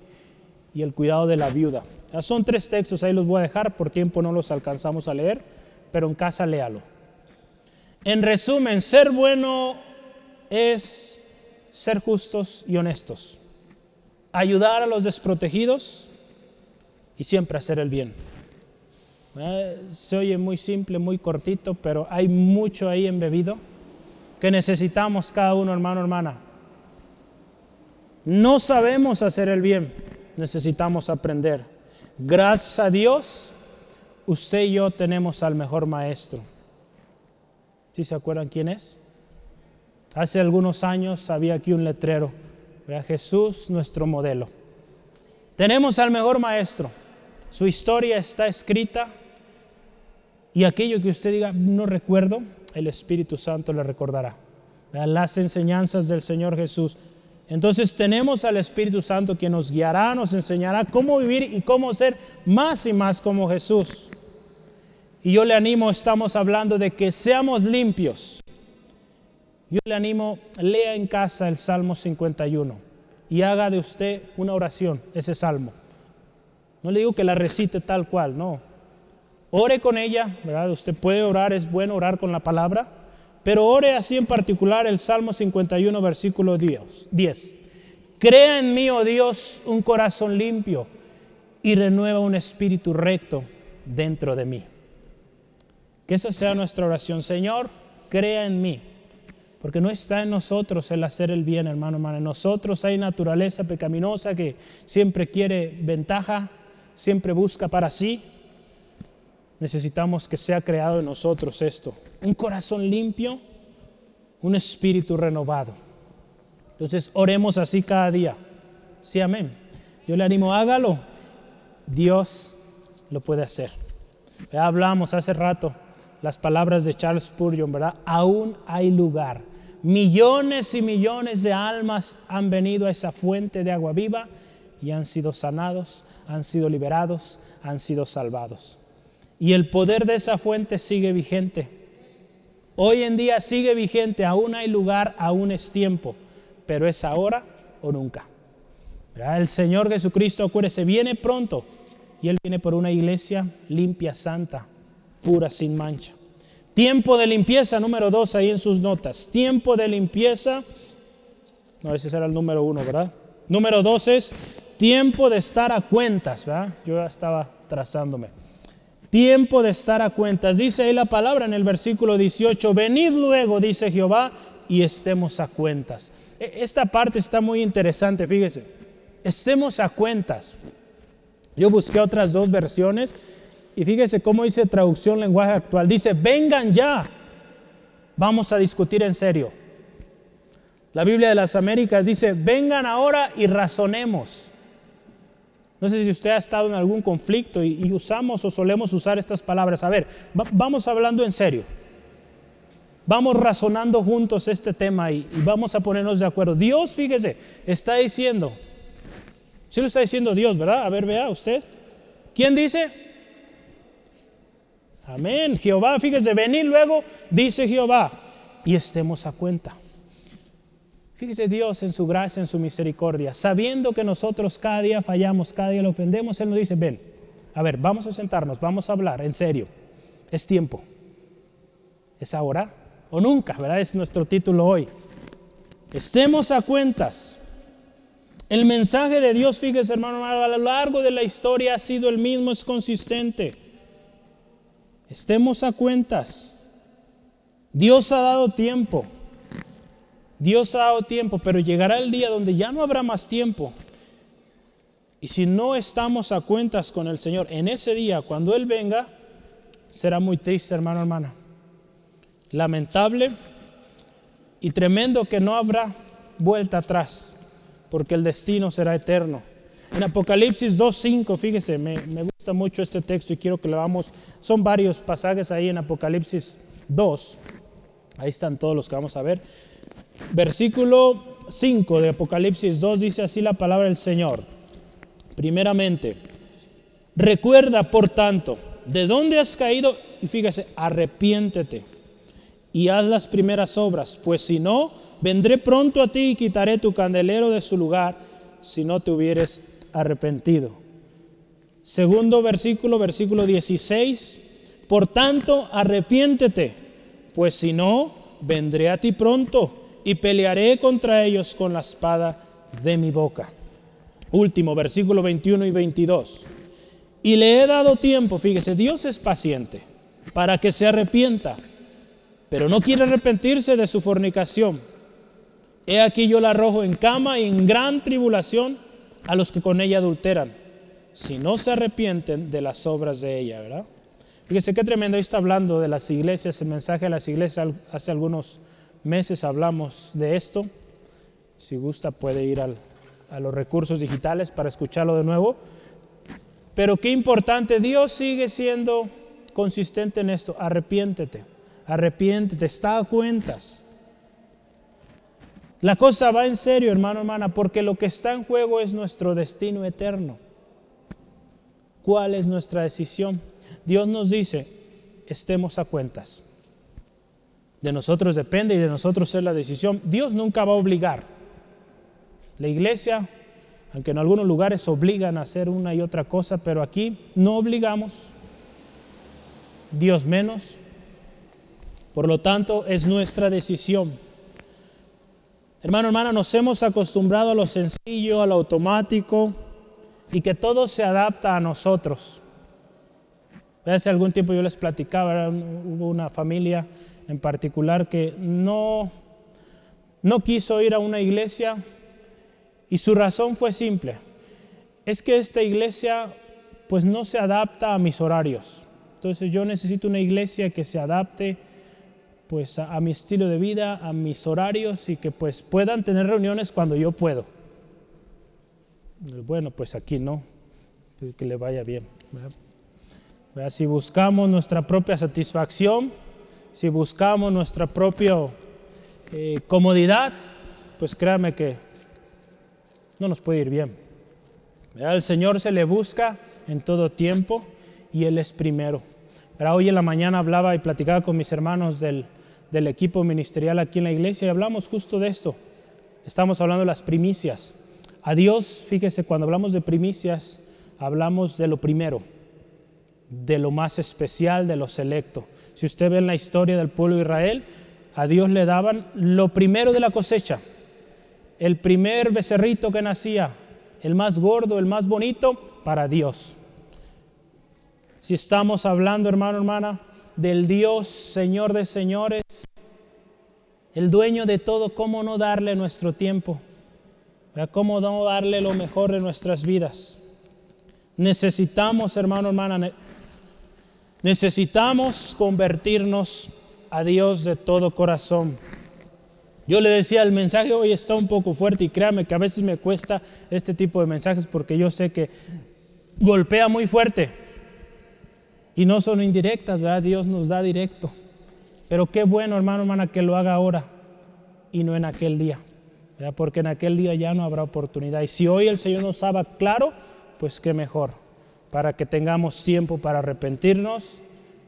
y el cuidado de la viuda. Son tres textos, ahí los voy a dejar, por tiempo no los alcanzamos a leer, pero en casa léalo. En resumen, ser bueno es ser justos y honestos, ayudar a los desprotegidos y siempre hacer el bien. Eh, se oye muy simple, muy cortito, pero hay mucho ahí embebido que necesitamos cada uno, hermano, hermana. No sabemos hacer el bien, necesitamos aprender. Gracias a Dios, usted y yo tenemos al mejor maestro. ¿Sí se acuerdan quién es? Hace algunos años había aquí un letrero, Jesús nuestro modelo. Tenemos al mejor maestro, su historia está escrita y aquello que usted diga, no recuerdo, el Espíritu Santo le recordará. Las enseñanzas del Señor Jesús. Entonces tenemos al Espíritu Santo que nos guiará, nos enseñará cómo vivir y cómo ser más y más como Jesús. Y yo le animo, estamos hablando de que seamos limpios. Yo le animo, lea en casa el Salmo 51 y haga de usted una oración, ese salmo. No le digo que la recite tal cual, no. Ore con ella, ¿verdad? Usted puede orar, es bueno orar con la palabra, pero ore así en particular el Salmo 51, versículo 10. Crea en mí, oh Dios, un corazón limpio y renueva un espíritu recto dentro de mí. Que esa sea nuestra oración. Señor, crea en mí porque no está en nosotros el hacer el bien, hermano, hermano. En nosotros hay naturaleza pecaminosa que siempre quiere ventaja, siempre busca para sí. Necesitamos que sea creado en nosotros esto. Un corazón limpio, un espíritu renovado. Entonces, oremos así cada día. Sí, amén. Yo le animo, hágalo. Dios lo puede hacer. Ya hablamos hace rato las palabras de Charles Spurgeon, ¿verdad? Aún hay lugar Millones y millones de almas han venido a esa fuente de agua viva y han sido sanados, han sido liberados, han sido salvados. Y el poder de esa fuente sigue vigente. Hoy en día sigue vigente, aún hay lugar, aún es tiempo, pero es ahora o nunca. El Señor Jesucristo, acuérdese, viene pronto y Él viene por una iglesia limpia, santa, pura, sin mancha. Tiempo de limpieza, número dos, ahí en sus notas. Tiempo de limpieza. No, ese será el número uno, ¿verdad? Número dos es tiempo de estar a cuentas, ¿verdad? Yo ya estaba trazándome. Tiempo de estar a cuentas. Dice ahí la palabra en el versículo 18, venid luego, dice Jehová, y estemos a cuentas. E, esta parte está muy interesante, fíjese. Estemos a cuentas. Yo busqué otras dos versiones y fíjese cómo dice traducción lenguaje actual. Dice, vengan ya, vamos a discutir en serio. La Biblia de las Américas dice, vengan ahora y razonemos. No sé si usted ha estado en algún conflicto y, usamos o solemos usar estas palabras. A ver, vamos hablando en serio. Vamos razonando juntos este tema y, vamos a ponernos de acuerdo. Dios, fíjese, está diciendo, sí lo está diciendo Dios, ¿verdad? A ver, vea usted. ¿Quién dice? Amén. Jehová, fíjese, venid luego, dice Jehová, y estemos a cuenta. Fíjese Dios en su gracia, en su misericordia, sabiendo que nosotros cada día fallamos, cada día lo ofendemos, Él nos dice, ven, a ver, vamos a sentarnos, vamos a hablar, en serio, es tiempo. ¿Es ahora o nunca? ¿Verdad? Es nuestro título hoy. Estemos a cuentas. El mensaje de Dios, fíjese hermano, a lo largo de la historia ha sido el mismo, es consistente. Estemos a cuentas. Dios ha dado tiempo. Dios ha dado tiempo, pero llegará el día donde ya no habrá más tiempo. Y si no estamos a cuentas con el Señor en ese día, cuando Él venga, será muy triste, hermano, hermana. Lamentable y tremendo que no habrá vuelta atrás, porque el destino será eterno. En Apocalipsis 2.5, fíjese, me, me, mucho este texto y quiero que lo vamos. Son varios pasajes ahí en Apocalipsis 2. Ahí están todos los que vamos a ver. Versículo 5 de Apocalipsis 2 dice así la palabra del Señor. Primeramente, recuerda por tanto, de dónde has caído y fíjese, arrepiéntete y haz las primeras obras, pues si no, vendré pronto a ti y quitaré tu candelero de su lugar si no te hubieres arrepentido. Segundo versículo, versículo 16. Por tanto, arrepiéntete, pues si no, vendré a ti pronto y pelearé contra ellos con la espada de mi boca. Último, versículo 21 y 22. Y le he dado tiempo, fíjese, Dios es paciente para que se arrepienta, pero no quiere arrepentirse de su fornicación. He aquí yo la arrojo en cama y en gran tribulación a los que con ella adulteran, si no se arrepienten de las obras de ella, ¿verdad? Fíjese qué tremendo, ahí está hablando de las iglesias, el mensaje de las iglesias hace algunos meses hablamos de esto. Si gusta puede ir a los recursos digitales para escucharlo de nuevo. Pero qué importante, Dios sigue siendo consistente en esto. Arrepiéntete, arrepiéntete, está a cuentas. La cosa va en serio, hermano, hermana, porque lo que está en juego es nuestro destino eterno. ¿Cuál es nuestra decisión? Dios nos dice, estemos a cuentas. De nosotros depende y de nosotros es la decisión. Dios nunca va a obligar. La iglesia, aunque en algunos lugares obligan a hacer una y otra cosa, pero aquí no obligamos. Dios menos. Por lo tanto, es nuestra decisión. Hermano, hermana, nos hemos acostumbrado a lo sencillo, a lo automático y que todo se adapta a nosotros. Hace algún tiempo yo les platicaba, hubo una familia en particular que no, no quiso ir a una iglesia y su razón fue simple. Es que esta iglesia pues no se adapta a mis horarios. Entonces yo necesito una iglesia que se adapte pues a, mi estilo de vida, a mis horarios y que pues puedan tener reuniones cuando yo puedo. Bueno, pues aquí no, que le vaya bien. Si buscamos nuestra propia satisfacción, si buscamos nuestra propia eh, comodidad, pues créame que no nos puede ir bien. Al Señor se le busca en todo tiempo y Él es primero. Hoy en la mañana hablaba y platicaba con mis hermanos del, del equipo ministerial aquí en la iglesia y hablamos justo de esto. Estamos hablando de las primicias. A Dios, fíjese, cuando hablamos de primicias, hablamos de lo primero, de lo más especial, de lo selecto. Si usted ve en la historia del pueblo de Israel, a Dios le daban lo primero de la cosecha, el primer becerrito que nacía, el más gordo, el más bonito, para Dios. Si estamos hablando, hermano, hermana, del Dios, Señor de señores, el dueño de todo, ¿cómo no darle nuestro tiempo? ¿Cómo no darle lo mejor de nuestras vidas? Necesitamos, hermano, hermana, necesitamos convertirnos a Dios de todo corazón. Yo le decía, el mensaje hoy está un poco fuerte y créame que a veces me cuesta este tipo de mensajes porque yo sé que golpea muy fuerte. Y no son indirectas, ¿verdad? Dios nos da directo. Pero qué bueno, hermano, hermana, que lo haga ahora y no en aquel día. Porque en aquel día ya no habrá oportunidad. Y si hoy el Señor nos sabe claro, pues qué mejor. Para que tengamos tiempo para arrepentirnos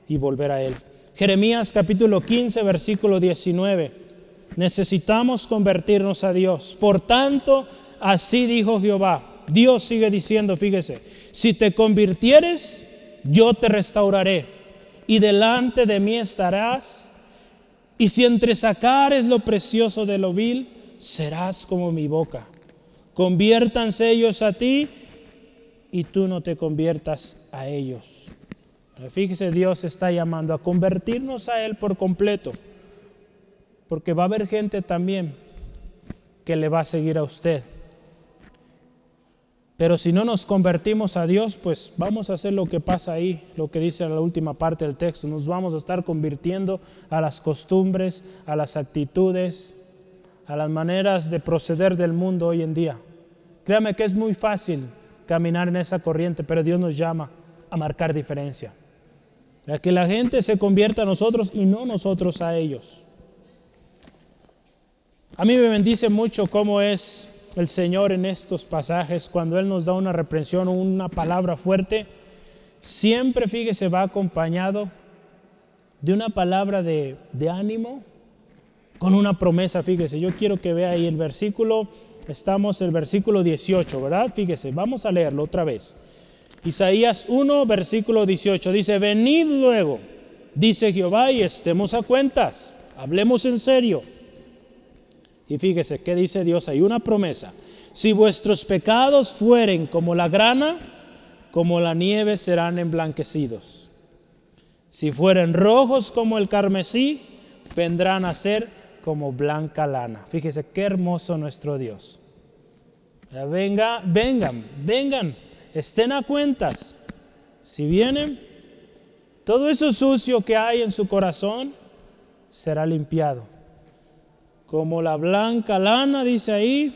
y volver a Él. Jeremías capítulo 15, versículo 19. Necesitamos convertirnos a Dios. Por tanto, así dijo Jehová. Dios sigue diciendo, fíjese, si te convirtieres yo te restauraré y delante de mí estarás. Y si entre sacares lo precioso de lo vil, serás como mi boca. Conviértanse ellos a ti y tú no te conviertas a ellos. Fíjese, Dios está llamando a convertirnos a Él por completo. Porque va a haber gente también que le va a seguir a usted. Pero si no nos convertimos a Dios, pues vamos a hacer lo que pasa ahí, lo que dice la última parte del texto. Nos vamos a estar convirtiendo a las costumbres, a las actitudes, a las maneras de proceder del mundo hoy en día. Créame que es muy fácil caminar en esa corriente, pero Dios nos llama a marcar diferencia. A que la gente se convierta a nosotros y no nosotros a ellos. A mí me bendice mucho cómo es el Señor en estos pasajes, cuando Él nos da una reprensión o una palabra fuerte, siempre, fíjese, va acompañado de una palabra de, de ánimo con una promesa, fíjese. Yo quiero que vea ahí el versículo, estamos el versículo 18, ¿verdad? Fíjese, vamos a leerlo otra vez. Isaías 1, versículo 18, dice, venid luego, dice Jehová, y estemos a cuentas, hablemos en serio. Y fíjese, ¿qué dice Dios? Hay una promesa. Si vuestros pecados fueren como la grana, como la nieve serán emblanquecidos. Si fueren rojos como el carmesí, vendrán a ser como blanca lana. Fíjese qué hermoso nuestro Dios. Venga, vengan, vengan, estén a cuentas. Si vienen, todo eso sucio que hay en su corazón será limpiado como la blanca lana, dice ahí,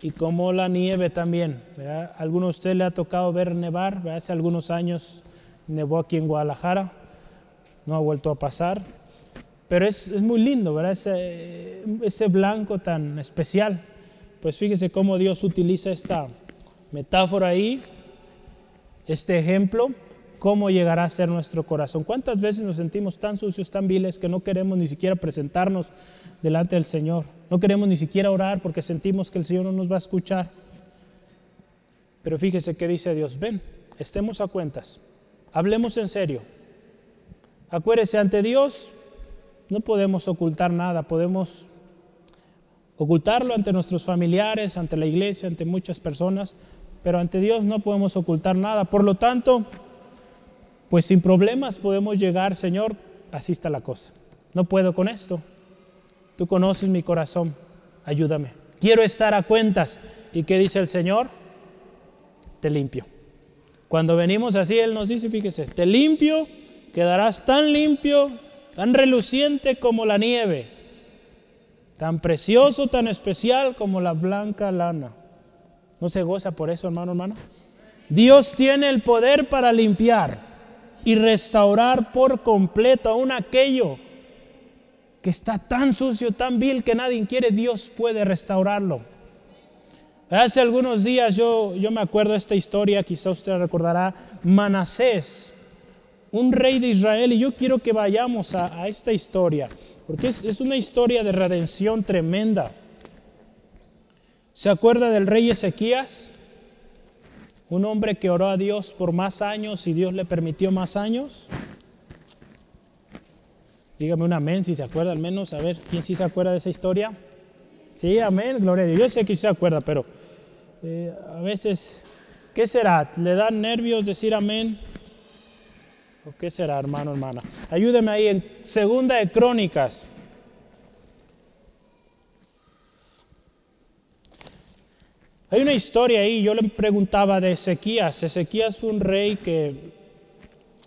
y como la nieve también. ¿verdad? ¿Alguno de ustedes le ha tocado ver nevar? Hace algunos años nevó aquí en Guadalajara, no ha vuelto a pasar, pero es, es muy lindo, ¿verdad? Ese, ese blanco tan especial. Pues fíjese cómo Dios utiliza esta metáfora ahí, este ejemplo, cómo llegará a ser nuestro corazón. ¿Cuántas veces nos sentimos tan sucios, tan viles, que no queremos ni siquiera presentarnos delante del Señor? No queremos ni siquiera orar porque sentimos que el Señor no nos va a escuchar. Pero fíjese que dice Dios, ven, estemos a cuentas, hablemos en serio. Acuérdese, ante Dios no podemos ocultar nada, podemos ocultarlo ante nuestros familiares, ante la iglesia, ante muchas personas, pero ante Dios no podemos ocultar nada. Por lo tanto, pues sin problemas podemos llegar, Señor, así está la cosa. No puedo con esto. Tú conoces mi corazón, ayúdame. Quiero estar a cuentas. ¿Y qué dice el Señor? Te limpio. Cuando venimos así, Él nos dice, fíjese, te limpio, quedarás tan limpio, tan reluciente como la nieve, tan precioso, tan especial como la blanca lana. ¿No se goza por eso, hermano, hermano? Dios tiene el poder para limpiar y restaurar por completo aún aquello que está tan sucio, tan vil que nadie quiere, Dios puede restaurarlo. Hace algunos días yo, yo me acuerdo de esta historia, quizá usted recordará, Manasés, un rey de Israel, y yo quiero que vayamos a, esta historia, porque es, una historia de redención tremenda. ¿Se acuerda del rey Ezequías? Un hombre que oró a Dios por más años y Dios le permitió más años. Dígame un amén si se acuerda al menos. A ver, ¿quién sí se acuerda de esa historia? Sí, amén, gloria a Dios. Yo sé que se acuerda, pero eh, a veces, ¿qué será? ¿Le dan nervios decir amén? ¿O qué será, hermano, hermana? Ayúdeme ahí en Segunda de Crónicas. Hay una historia ahí, yo le preguntaba de Ezequías. Ezequías fue un rey que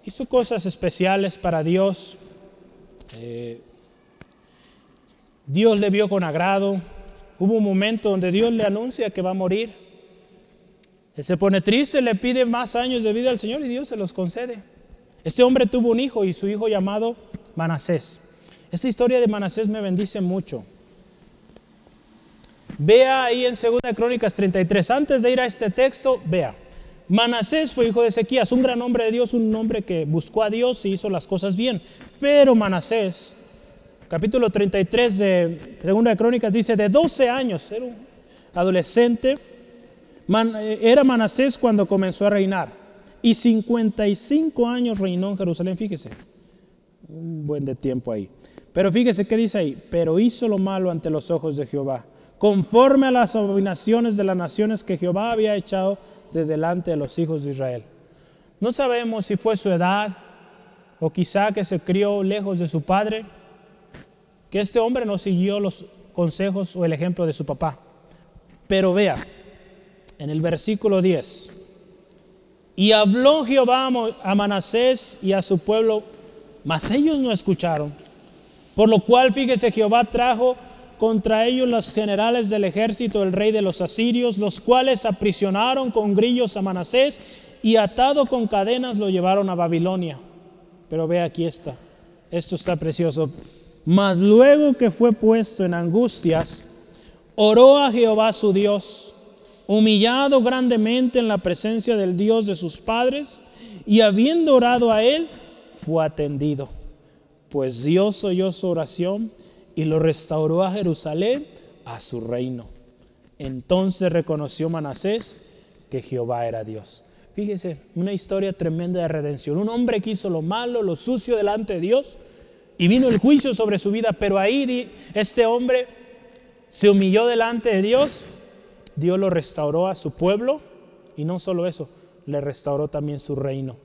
hizo cosas especiales para Dios. Eh, Dios le vio con agrado. Hubo un momento donde Dios le anuncia que va a morir. Él se pone triste, le pide más años de vida al Señor y Dios se los concede. Este hombre tuvo un hijo y su hijo llamado Manasés. Esta historia de Manasés me bendice mucho. Vea ahí en 2 Crónicas 33. Antes de ir a este texto, vea. Manasés fue hijo de Ezequías, un gran hombre de Dios, un hombre que buscó a Dios y hizo las cosas bien. Pero Manasés, capítulo 33 de 2 Crónicas, dice, de 12 años, era un adolescente, era Manasés cuando comenzó a reinar. Y 55 años reinó en Jerusalén, fíjese. Un buen de tiempo ahí. Pero fíjese qué dice ahí, pero hizo lo malo ante los ojos de Jehová conforme a las abominaciones de las naciones que Jehová había echado de delante de los hijos de Israel. No sabemos si fue su edad o quizá que se crió lejos de su padre, que este hombre no siguió los consejos o el ejemplo de su papá. Pero vea, en el versículo 10, y habló Jehová a Manasés y a su pueblo, mas ellos no escucharon. Por lo cual, fíjese, Jehová trajo contra ellos los generales del ejército del rey de los asirios, los cuales aprisionaron con grillos a Manasés y atado con cadenas lo llevaron a Babilonia. Pero ve aquí está, esto está precioso. Mas luego que fue puesto en angustias, oró a Jehová su Dios, humillado grandemente en la presencia del Dios de sus padres, y habiendo orado a él, fue atendido. Pues Dios oyó su oración y lo restauró a Jerusalén a su reino. Entonces reconoció Manasés que Jehová era Dios. Fíjese, una historia tremenda de redención. Un hombre que hizo lo malo, lo sucio delante de Dios y vino el juicio sobre su vida, pero ahí este hombre se humilló delante de Dios, Dios lo restauró a su pueblo y no solo eso, le restauró también su reino.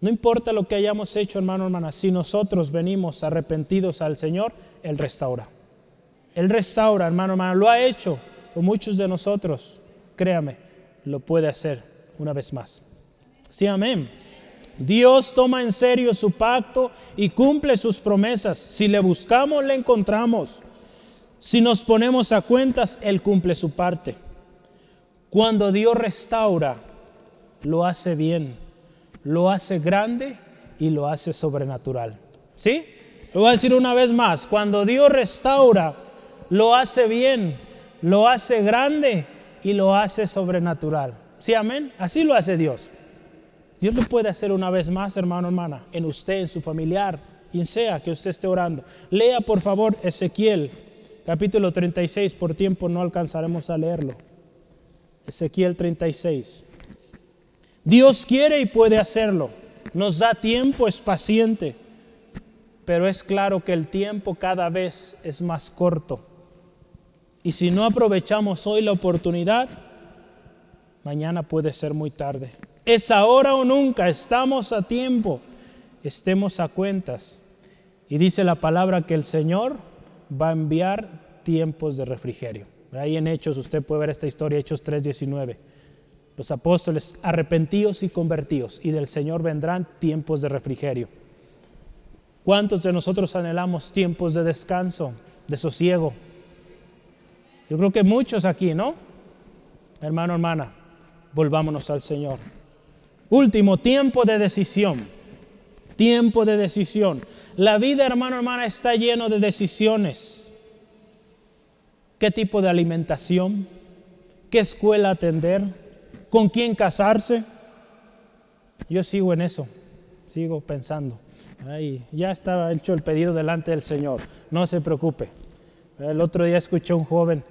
No importa lo que hayamos hecho, hermano, hermana, si nosotros venimos arrepentidos al Señor, Él restaura. Él restaura, hermano, hermano, lo ha hecho con muchos de nosotros. Créame, lo puede hacer una vez más. Sí, amén. Dios toma en serio su pacto y cumple sus promesas. Si le buscamos, le encontramos. Si nos ponemos a cuentas, Él cumple su parte. Cuando Dios restaura, lo hace bien, lo hace grande y lo hace sobrenatural. ¿Sí? Lo voy a decir una vez más. Cuando Dios restaura, lo hace bien, lo hace grande y lo hace sobrenatural. ¿Sí, amén? Así lo hace Dios. Dios lo puede hacer una vez más, hermano, hermana, en usted, en su familiar, quien sea que usted esté orando. Lea, por favor, Ezequiel, capítulo 36. Por tiempo no alcanzaremos a leerlo. Ezequiel 36. Dios quiere y puede hacerlo. Nos da tiempo, es paciente. Pero es claro que el tiempo cada vez es más corto. Y si no aprovechamos hoy la oportunidad, mañana puede ser muy tarde. Es ahora o nunca, estamos a tiempo, estemos a cuentas. Y dice la palabra que el Señor va a enviar tiempos de refrigerio. Ahí en Hechos usted puede ver esta historia, Hechos 3:19. Los apóstoles arrepentidos y convertidos, y del Señor vendrán tiempos de refrigerio. ¿Cuántos de nosotros anhelamos tiempos de descanso, de sosiego? Yo creo que muchos aquí, ¿no? Hermano, hermana, volvámonos al Señor. Último, tiempo de decisión. Tiempo de decisión. La vida, hermano, hermana, está lleno de decisiones. ¿Qué tipo de alimentación? ¿Qué escuela atender? ¿Con quién casarse? Yo sigo en eso, sigo pensando. Ahí, ya estaba hecho el pedido delante del Señor, no se preocupe. El otro día escuché a un joven,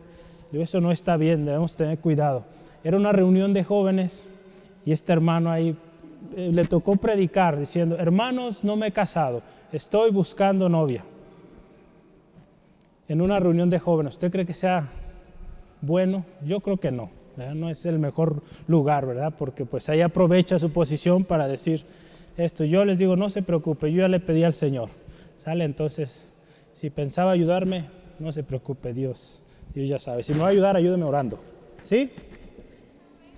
digo, eso no está bien, debemos tener cuidado. Era una reunión de jóvenes y este hermano ahí eh, le tocó predicar diciendo, hermanos, no me he casado, estoy buscando novia. En una reunión de jóvenes, ¿usted cree que sea bueno? Yo creo que no, no es el mejor lugar, ¿verdad? Porque pues ahí aprovecha su posición para decir esto. Yo les digo, no se preocupe, yo ya le pedí al Señor. ¿Sale? Entonces, si pensaba ayudarme, no se preocupe, Dios. Dios ya sabe. Si me va a ayudar, ayúdeme orando. ¿Sí?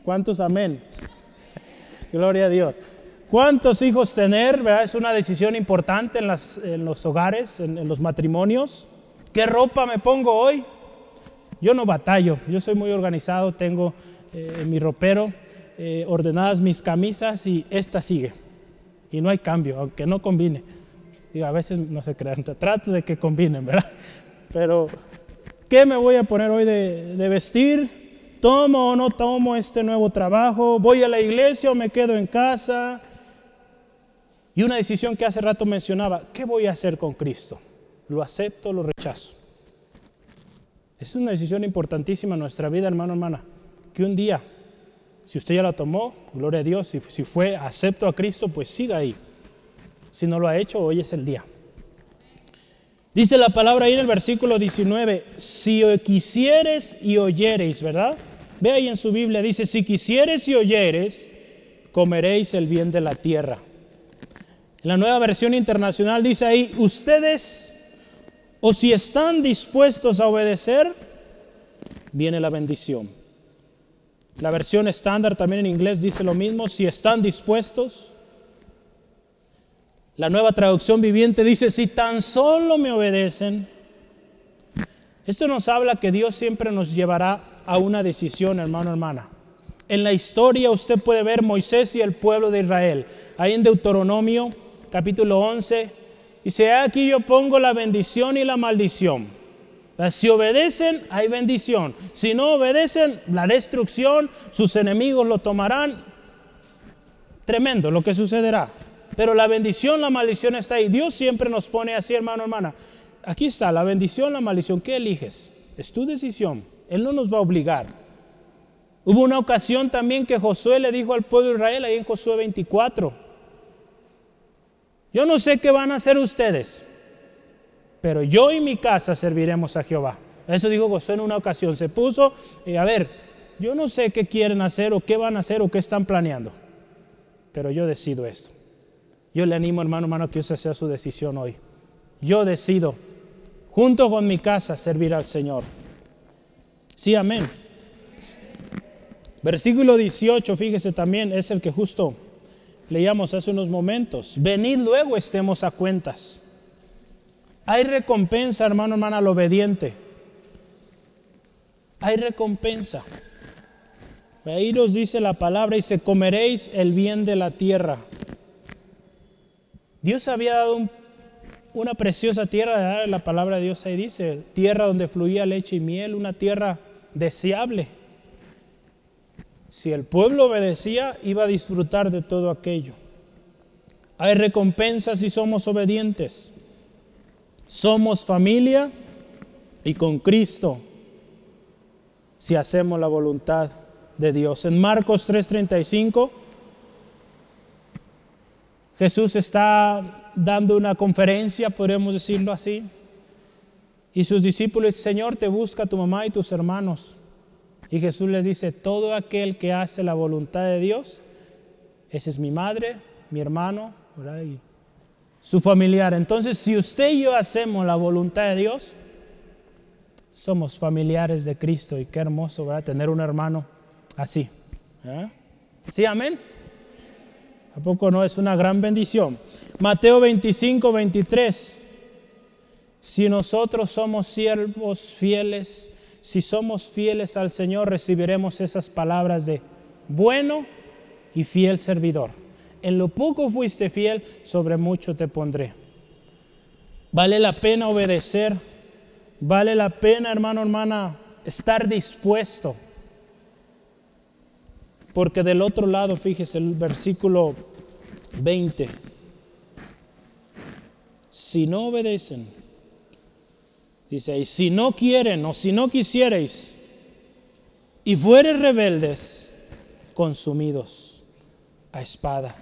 ¿Cuántos amén? Gloria a Dios. ¿Cuántos hijos tener? Es una decisión importante en, los hogares, en, los matrimonios. ¿Qué ropa me pongo hoy? Yo no batallo, yo soy muy organizado, tengo eh, en mi ropero eh, ordenadas mis camisas y esta sigue. Y no hay cambio, aunque no combine. Y a veces no se crean, trato de que combinen, ¿verdad? Pero, ¿qué me voy a poner hoy de, de vestir? ¿Tomo o no tomo este nuevo trabajo? ¿Voy a la iglesia o me quedo en casa? Y una decisión que hace rato mencionaba, ¿qué voy a hacer con Cristo? ¿Lo acepto o lo rechazo? Es una decisión importantísima en nuestra vida, hermano, hermana, que un día, si usted ya la tomó, gloria a Dios, si, fue acepto a Cristo, pues siga ahí. Si no lo ha hecho, hoy es el día. Dice la palabra ahí en el versículo 19, si quisieres y oyereis, ¿verdad? Ve ahí en su Biblia, dice, si quisieres y oyeres, comeréis el bien de la tierra. En la nueva versión internacional dice ahí, ustedes, o si están dispuestos a obedecer, viene la bendición. La versión estándar también en inglés dice lo mismo, si están dispuestos. La nueva traducción viviente dice, si tan solo me obedecen. Esto nos habla que Dios siempre nos llevará a una decisión, hermano, hermana. En la historia usted puede ver Moisés y el pueblo de Israel. Ahí en Deuteronomio capítulo 11 dice, aquí yo pongo la bendición y la maldición. Si obedecen, hay bendición. Si no obedecen, la destrucción, sus enemigos lo tomarán. Tremendo lo que sucederá. Pero la bendición, la maldición está ahí. Dios siempre nos pone así, hermano, hermana. Aquí está, la bendición, la maldición. ¿Qué eliges? Es tu decisión. Él no nos va a obligar. Hubo una ocasión también que Josué le dijo al pueblo de Israel, ahí en Josué 24, yo no sé qué van a hacer ustedes, pero yo y mi casa serviremos a Jehová. Eso dijo Josué en una ocasión. Se puso, y a ver, yo no sé qué quieren hacer o qué van a hacer o qué están planeando, pero yo decido esto. Yo le animo, hermano, hermano, que esa sea su decisión hoy. Yo decido, junto con mi casa, servir al Señor. Sí, amén. Versículo 18, fíjese también, es el que justo leíamos hace unos momentos, venid luego estemos a cuentas. Hay recompensa, hermano, hermana, al obediente. Hay recompensa. Ahí nos dice la palabra, y se comeréis el bien de la tierra. Dios había dado una preciosa tierra, la palabra de Dios ahí dice, tierra donde fluía leche y miel, una tierra deseable. Si el pueblo obedecía, iba a disfrutar de todo aquello. Hay recompensas si somos obedientes. Somos familia y con Cristo si hacemos la voluntad de Dios. En Marcos 3:35 Jesús está dando una conferencia, podríamos decirlo así, y sus discípulos, Señor, te busca tu mamá y tus hermanos. Y Jesús les dice, todo aquel que hace la voluntad de Dios, ese es mi madre, mi hermano, su familiar. Entonces, si usted y yo hacemos la voluntad de Dios, somos familiares de Cristo y qué hermoso, ¿verdad? Tener un hermano así. ¿eh? ¿Sí, amén? ¿A poco no es una gran bendición? Mateo 25, 23. Si nosotros somos siervos fieles, si somos fieles al Señor, recibiremos esas palabras de bueno y fiel servidor. En lo poco fuiste fiel, sobre mucho te pondré. Vale la pena obedecer. Vale la pena, hermano, hermana, estar dispuesto porque del otro lado, fíjese el versículo 20. Si no obedecen, dice, y si no quieren o si no quisierais, y fueres rebeldes, consumidos a espada,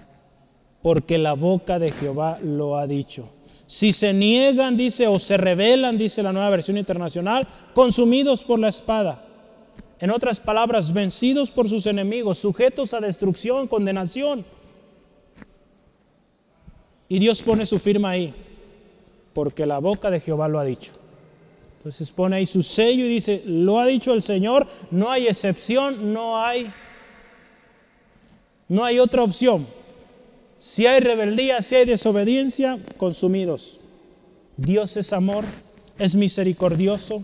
porque la boca de Jehová lo ha dicho. Si se niegan, dice, o se rebelan, dice la nueva versión internacional, consumidos por la espada. En otras palabras, vencidos por sus enemigos, sujetos a destrucción, condenación. Y Dios pone su firma ahí, porque la boca de Jehová lo ha dicho. Entonces pone ahí su sello y dice, lo ha dicho el Señor, no hay excepción, no hay no hay otra opción. Si hay rebeldía, si hay desobediencia, consumidos. Dios es amor, es misericordioso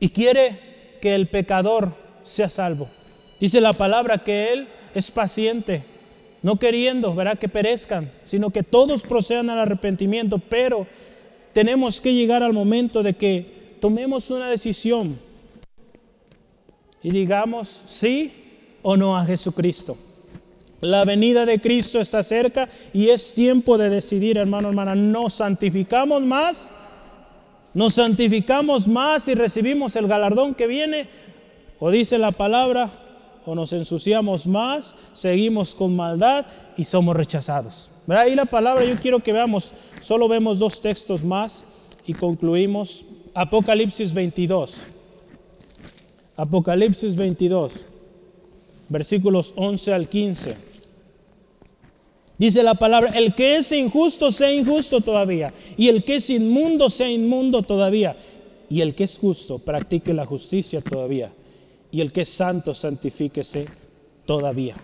y quiere que el pecador sea salvo. Dice la palabra que Él es paciente, no queriendo, verá que perezcan, sino que todos procedan al arrepentimiento, pero tenemos que llegar al momento de que tomemos una decisión y digamos sí o no a Jesucristo. La venida de Cristo está cerca y es tiempo de decidir, hermano, hermana, ¿nos santificamos más nos santificamos más y recibimos el galardón que viene, o dice la palabra, o nos ensuciamos más, seguimos con maldad y somos rechazados. Ahí la palabra yo quiero que veamos, solo vemos dos textos más y concluimos. Apocalipsis 22. Apocalipsis 22, versículos 11 al 15. Dice la palabra, el que es injusto sea injusto todavía, y el que es inmundo sea inmundo todavía, y el que es justo practique la justicia todavía, y el que es santo santifíquese todavía.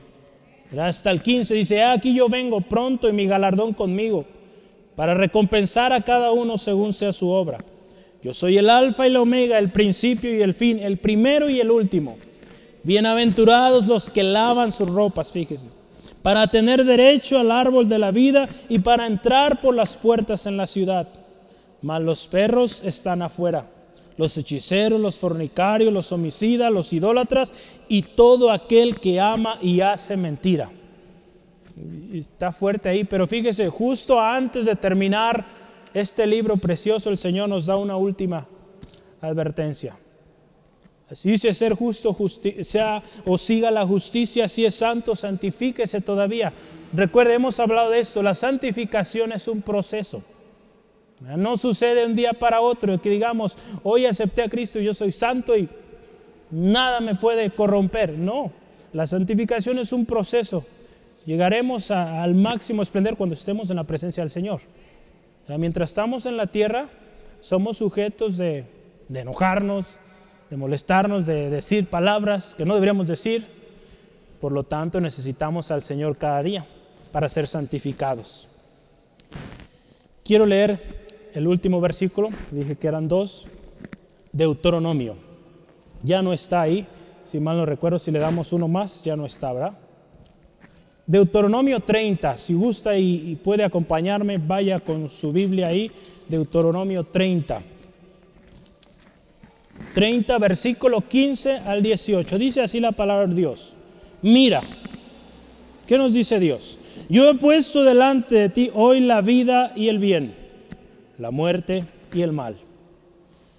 Hasta el 15 dice, aquí yo vengo pronto y mi galardón conmigo, para recompensar a cada uno según sea su obra. Yo soy el alfa y el omega, el principio y el fin, el primero y el último. Bienaventurados los que lavan sus ropas, fíjese para tener derecho al árbol de la vida y para entrar por las puertas en la ciudad. Mas los perros están afuera, los hechiceros, los fornicarios, los homicidas, los idólatras y todo aquel que ama y hace mentira. Está fuerte ahí, pero fíjese, justo antes de terminar este libro precioso, el Señor nos da una última advertencia. Así dice ser justo, sea o siga la justicia, si es santo, santifíquese todavía. Recuerde, hemos hablado de esto, la santificación es un proceso. No sucede un día para otro que digamos, hoy acepté a Cristo yo soy santo y nada me puede corromper. No, la santificación es un proceso. Llegaremos al máximo esplendor cuando estemos en la presencia del Señor. mientras estamos en la tierra, somos sujetos de, de enojarnos, de molestarnos, de decir palabras que no deberíamos decir. Por lo tanto, necesitamos al Señor cada día para ser santificados. Quiero leer el último versículo, dije que eran dos, Deuteronomio. Ya no está ahí, si mal no recuerdo, si le damos uno más, ya no está, ¿verdad? Deuteronomio 30, si gusta y, puede acompañarme, vaya con su Biblia ahí, Deuteronomio 30. 30, versículo 15 al 18. Dice así la palabra de Dios. Mira, ¿qué nos dice Dios? Yo he puesto delante de ti hoy la vida y el bien, la muerte y el mal.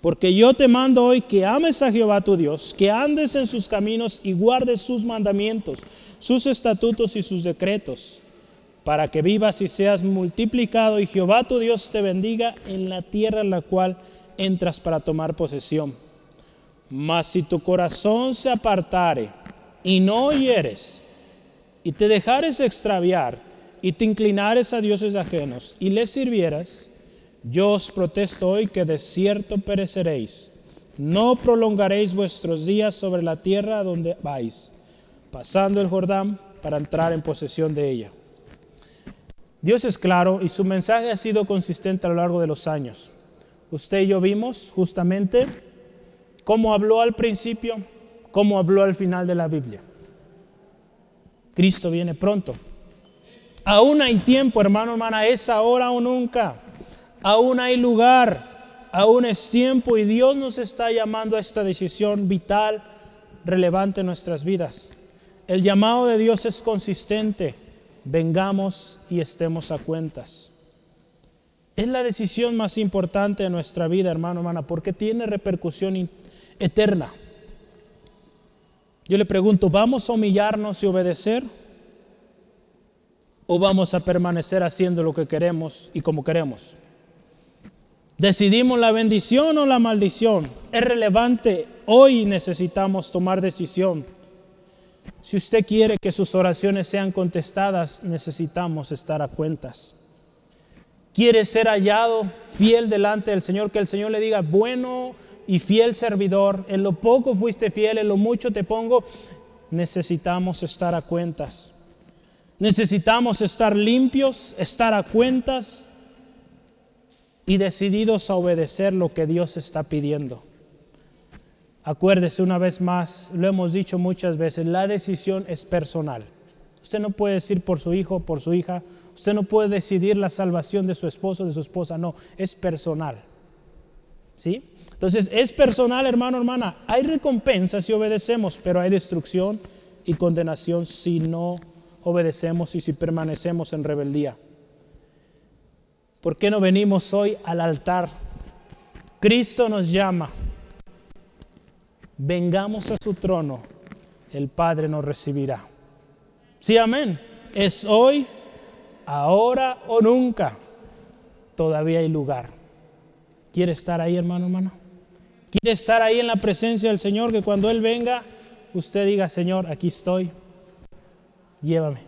Porque yo te mando hoy que ames a Jehová tu Dios, que andes en sus caminos y guardes sus mandamientos, sus estatutos y sus decretos, para que vivas y seas multiplicado y Jehová tu Dios te bendiga en la tierra en la cual entras para tomar posesión. Mas si tu corazón se apartare y no oyeres, y te dejares extraviar, y te inclinares a dioses ajenos, y les sirvieras, yo os protesto hoy que de cierto pereceréis. No prolongaréis vuestros días sobre la tierra donde vais, pasando el Jordán para entrar en posesión de ella. Dios es claro y su mensaje ha sido consistente a lo largo de los años. Usted y yo vimos justamente cómo habló al principio, cómo habló al final de la Biblia. Cristo viene pronto. Aún hay tiempo, hermano, hermana, es ahora o nunca. Aún hay lugar, aún es tiempo y Dios nos está llamando a esta decisión vital, relevante en nuestras vidas. El llamado de Dios es consistente. Vengamos y estemos a cuentas. Es la decisión más importante de nuestra vida, hermano, hermana, porque tiene repercusión eterna. Yo le pregunto, ¿vamos a humillarnos y obedecer? ¿O vamos a permanecer haciendo lo que queremos y como queremos? ¿Decidimos la bendición o la maldición? Es relevante. Hoy necesitamos tomar decisión. Si usted quiere que sus oraciones sean contestadas, necesitamos estar a cuentas. ¿Quiere ser hallado fiel delante del Señor? Que el Señor le diga, bueno y fiel servidor, en lo poco fuiste fiel, en lo mucho te pongo. Necesitamos estar a cuentas. Necesitamos estar limpios, estar a cuentas y decididos a obedecer lo que Dios está pidiendo. Acuérdese una vez más, lo hemos dicho muchas veces, la decisión es personal. Usted no puede decir por su hijo, por su hija, usted no puede decidir la salvación de su esposo, de su esposa, no, es personal. ¿Sí? Entonces, es personal, hermano, hermana. Hay recompensa si obedecemos, pero hay destrucción y condenación si no obedecemos y si permanecemos en rebeldía. ¿Por qué no venimos hoy al altar? Cristo nos llama vengamos a su trono, el Padre nos recibirá. Sí, amén. Es hoy, ahora o nunca. Todavía hay lugar. ¿Quiere estar ahí, hermano, hermano? ¿Quiere estar ahí en la presencia del Señor? Que cuando Él venga, usted diga, Señor, aquí estoy. Llévame.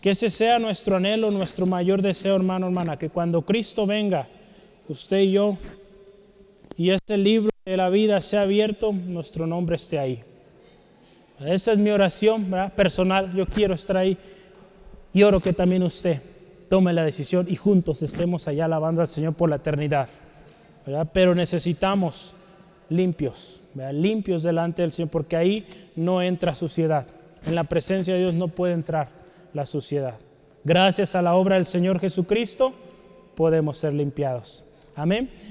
Que ese sea nuestro anhelo, nuestro mayor deseo, hermano, hermana. Que cuando Cristo venga, usted y yo, y este libro de la vida sea abierto, nuestro nombre esté ahí. Esa es mi oración personal. Yo quiero estar ahí. Y oro que también usted tome la decisión y juntos estemos allá alabando al Señor por la eternidad. Pero necesitamos limpios, limpios delante del Señor, porque ahí no entra suciedad. En la presencia de Dios no puede entrar la suciedad. Gracias a la obra del Señor Jesucristo podemos ser limpiados. Amén.